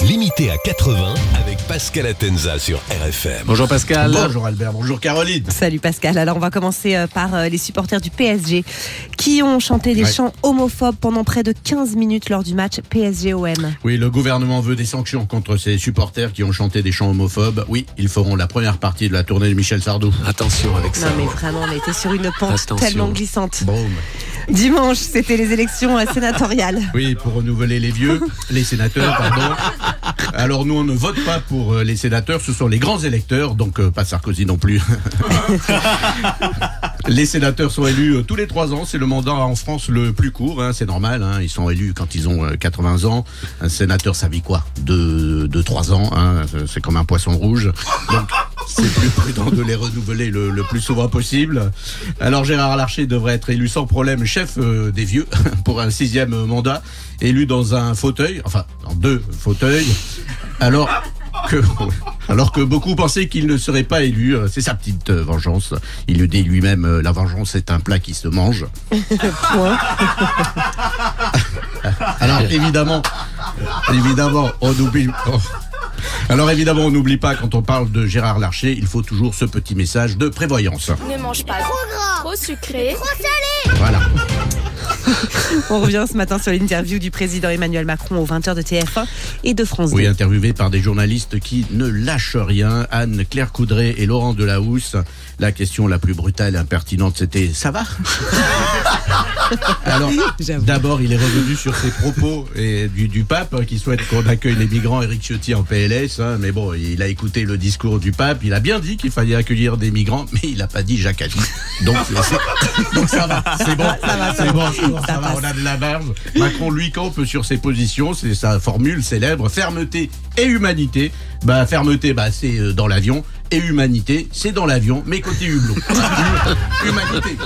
Limité à 80 avec Pascal Atenza sur RFM. Bonjour Pascal. Bonjour Albert, bonjour Caroline. Salut Pascal. Alors on va commencer euh, par euh, les supporters du PSG qui ont chanté des Ouais. chants homophobes pendant près de 15 minutes lors du match PSG-OM. Oui, le gouvernement veut des sanctions contre ces supporters qui ont chanté des chants homophobes. Oui, ils feront la première partie de la tournée de Michel Sardou. Attention avec ça. Non mais vraiment, on était sur une pente Attention. tellement glissante. Boum. Dimanche, c'était les élections euh, sénatoriales. Oui, pour renouveler les vieux, les sénateurs, pardon. Alors nous, on ne vote pas pour euh, les sénateurs, ce sont les grands électeurs, donc euh, pas Sarkozy non plus. les sénateurs sont élus euh, tous les trois ans, c'est le mandat en France le plus court, hein, c'est normal, hein, ils sont élus quand ils ont euh, 80 ans. Un sénateur, ça vit quoi? De, de 3 ans, hein, c'est comme un poisson rouge. Donc c'est plus prudent de les renouveler le, le plus souvent possible. Alors Gérard Larcher devrait être élu sans problème chef euh, des vieux pour un sixième mandat, élu dans un fauteuil, enfin dans deux fauteuils. Alors que, alors que beaucoup pensaient qu'il ne serait pas élu, c'est sa petite euh, vengeance. Il le dit lui-même, euh, la vengeance est un plat qui se mange. Alors évidemment, évidemment, on oublie. oh. Alors évidemment, on n'oublie pas quand on parle de Gérard Larcher, il faut toujours ce petit message de prévoyance. Ne mange pas trop gras, trop sucré, Voilà. On revient ce matin sur l'interview du président Emmanuel Macron aux 20h de TF1 et de France 2. Oui, interviewé par des journalistes qui ne lâchent rien, Anne-Claire Coudray et Laurent Delahousse. La question la plus brutale et impertinente, c'était « ça va ?» Alors, d'abord, il est revenu sur ses propos et du, du pape hein, qui souhaite qu'on accueille les migrants, Eric Ciotti en PLS. hein, mais bon, il a écouté le discours du pape. Il a bien dit qu'il fallait accueillir des migrants, mais il n'a pas dit Jacques Attali. Donc, donc ça va, c'est bon, Ça va, ça c'est bon, Ça ça va, on a de la marge. Macron, lui, campe sur ses positions. C'est sa formule célèbre fermeté et humanité. Bah, fermeté, bah, c'est euh, dans l'avion. Et humanité, c'est dans l'avion, mais côté hublot. humanité.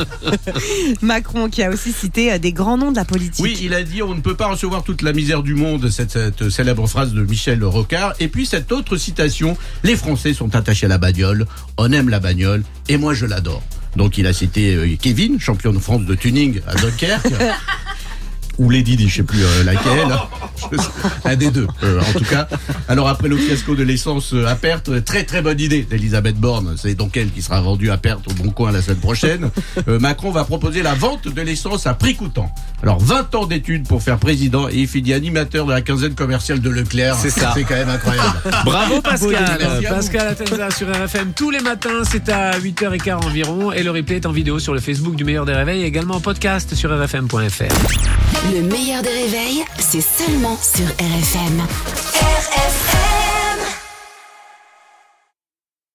Macron qui a aussi cité euh, des grands noms de la politique. Oui, il a dit on ne peut pas recevoir toute la misère du monde, cette, cette célèbre phrase de Michel Rocard. Et puis cette autre citation les Français sont attachés à la bagnole, on aime la bagnole, et moi je l'adore. Donc il a cité euh, Kevin, champion de France de tuning à Dunkerque. Ou Lady je sais plus euh, laquelle. Un des deux, euh, en tout cas. Alors après le fiasco de l'essence euh, à perte, très très bonne idée d'Elisabeth Borne. C'est donc elle qui sera vendue à perte au Bon Coin la semaine prochaine. Euh, Macron va proposer la vente de l'essence à prix coûtant. Alors 20 ans d'études pour faire président et il finit animateur de la quinzaine commerciale de Leclerc. C'est ça. C'est quand même incroyable. Bravo Pascal. Merci. Pascal Atenza sur RFM tous les matins, c'est à 8h15 environ et le replay est en vidéo sur le Facebook du meilleur des réveils et également en podcast sur rfm.fr. Le meilleur des réveils, c'est seulement sur RFM.